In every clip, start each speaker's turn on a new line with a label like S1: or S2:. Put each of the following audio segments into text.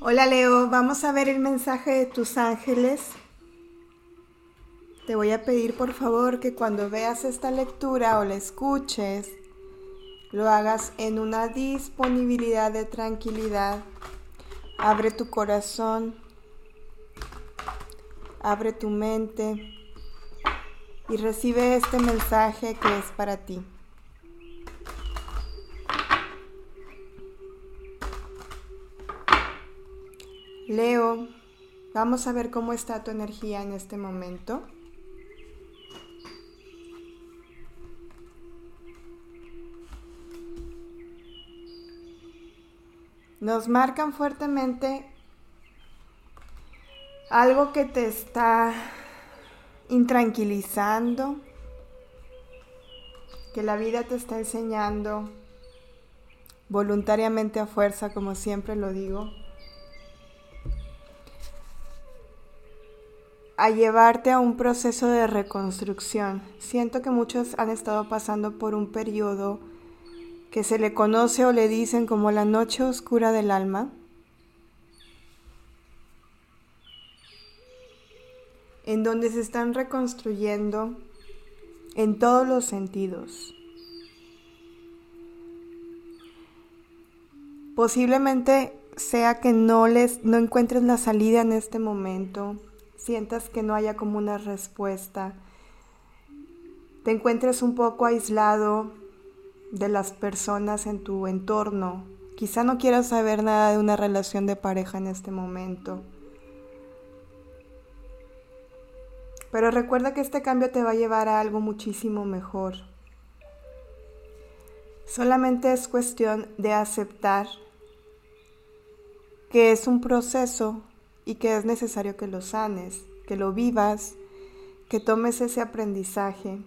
S1: Hola Leo, vamos a ver el mensaje de tus ángeles. Te voy a pedir por favor que cuando veas esta lectura o la escuches, lo hagas en una disponibilidad de tranquilidad. Abre tu corazón, abre tu mente y recibe este mensaje que es para ti. Leo, vamos a ver cómo está tu energía en este momento. Nos marcan fuertemente algo que te está intranquilizando, que la vida te está enseñando voluntariamente a fuerza, como siempre lo digo. A llevarte a un proceso de reconstrucción. Siento que muchos han estado pasando por un periodo que se le conoce o le dicen como la noche oscura del alma, en donde se están reconstruyendo en todos los sentidos. Posiblemente sea que no les no encuentres la salida en este momento sientas que no haya como una respuesta, te encuentres un poco aislado de las personas en tu entorno, quizá no quieras saber nada de una relación de pareja en este momento. Pero recuerda que este cambio te va a llevar a algo muchísimo mejor. Solamente es cuestión de aceptar que es un proceso y que es necesario que lo sanes, que lo vivas, que tomes ese aprendizaje.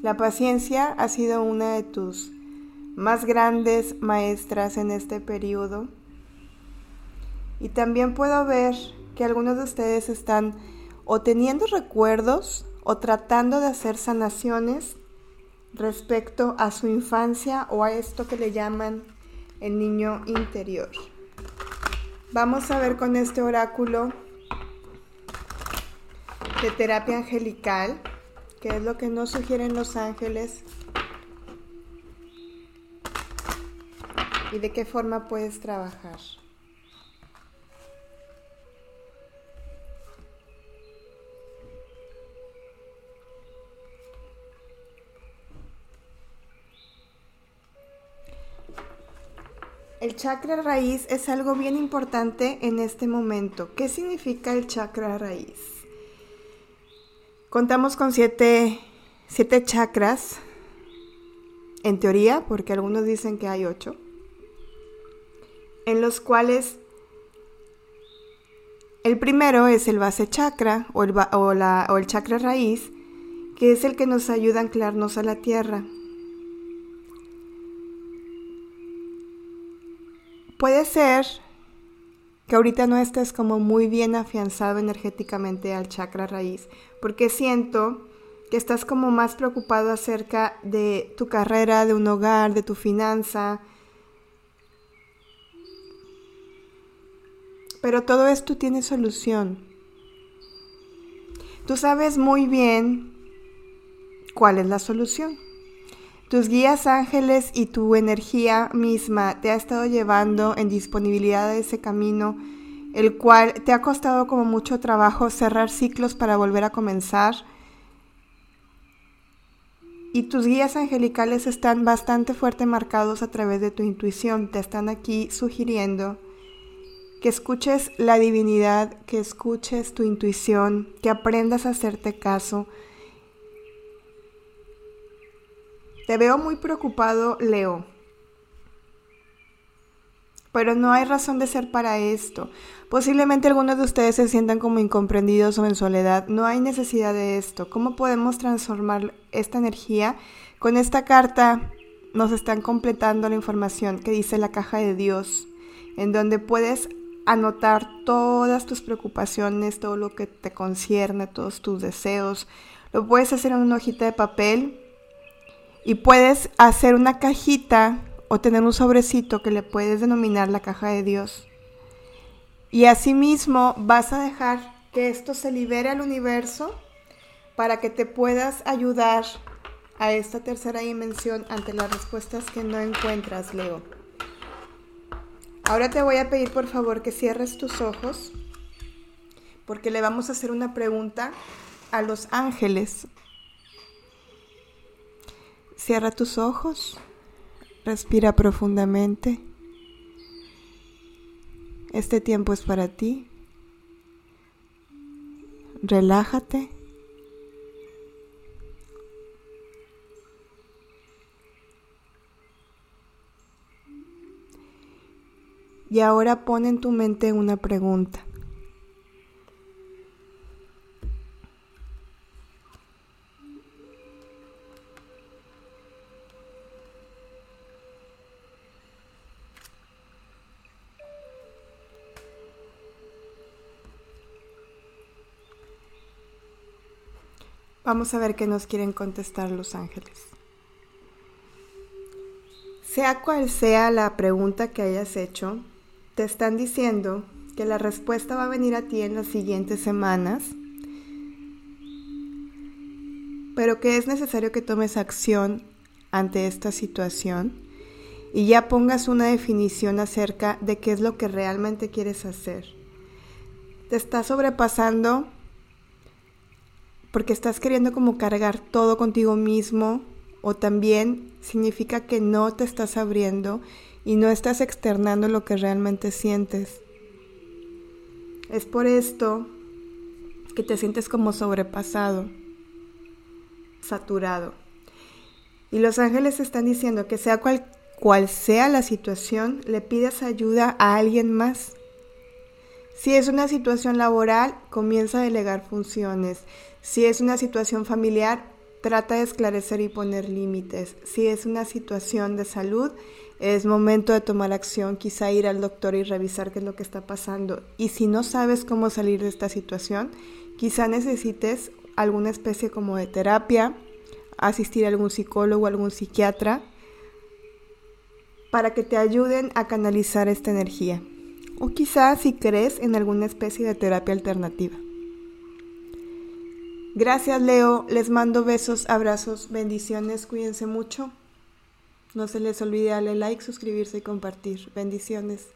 S1: La paciencia ha sido una de tus más grandes maestras en este periodo. Y también puedo ver que algunos de ustedes están o teniendo recuerdos o tratando de hacer sanaciones respecto a su infancia o a esto que le llaman el niño interior. Vamos a ver con este oráculo de terapia angelical, que es lo que nos sugieren los ángeles y de qué forma puedes trabajar. El chakra raíz es algo bien importante en este momento. ¿Qué significa el chakra raíz? Contamos con siete, chakras, en teoría, porque algunos dicen que hay ocho, en los cuales el primero es el base chakra o el, o el chakra raíz, que es el que nos ayuda a anclarnos a la tierra. Puede ser que ahorita no estés como muy bien afianzado energéticamente al chakra raíz, porque siento que estás como más preocupado acerca de tu carrera, de un hogar, de tu finanza. Pero todo esto tiene solución. Tú sabes muy bien cuál es la solución. Tus guías ángeles y tu energía misma te ha estado llevando en disponibilidad de ese camino, el cual te ha costado como mucho trabajo cerrar ciclos para volver a comenzar. Y tus guías angelicales están bastante fuerte marcados a través de tu intuición. Te están aquí sugiriendo que escuches la divinidad, que escuches tu intuición, que aprendas a hacerte caso, Te veo muy preocupado, Leo. Pero no hay razón de ser para esto. Posiblemente algunos de ustedes se sientan como incomprendidos o en soledad. No hay necesidad de esto. ¿Cómo podemos transformar esta energía? Con esta carta nos están completando la información que dice la caja de Dios, en donde puedes anotar todas tus preocupaciones, todo lo que te concierne, todos tus deseos. Lo puedes hacer en una hojita de papel y puedes hacer una cajita o tener un sobrecito que le puedes denominar la caja de Dios. Y asimismo vas a dejar que esto se libere al universo para que te puedas ayudar a esta tercera dimensión ante las respuestas que no encuentras, Leo. Ahora te voy a pedir por favor que cierres tus ojos porque le vamos a hacer una pregunta a los ángeles. Cierra tus ojos, respira profundamente. Este tiempo es para ti. Relájate. Y ahora pon en tu mente una pregunta. Vamos a ver qué nos quieren contestar los ángeles. Sea cual sea la pregunta que hayas hecho, te están diciendo que la respuesta va a venir a ti en las siguientes semanas, pero que es necesario que tomes acción ante esta situación y ya pongas una definición acerca de qué es lo que realmente quieres hacer. Te está sobrepasando porque estás queriendo como cargar todo contigo mismo o también significa que no te estás abriendo y no estás externando lo que realmente sientes. Es por esto que te sientes como sobrepasado, saturado. Y los ángeles están diciendo que sea cual, cual sea la situación, le pidas ayuda a alguien más. Si es una situación laboral, comienza a delegar funciones. Si es una situación familiar, trata de esclarecer y poner límites. Si es una situación de salud, es momento de tomar acción, quizá ir al doctor y revisar qué es lo que está pasando. Y si no sabes cómo salir de esta situación, quizá necesites alguna especie como de terapia, asistir a algún psicólogo, algún psiquiatra, para que te ayuden a canalizar esta energía. O quizá si crees en alguna especie de terapia alternativa. Gracias Leo, les mando besos, abrazos, bendiciones, cuídense mucho. No se les olvide darle like, suscribirse y compartir. Bendiciones.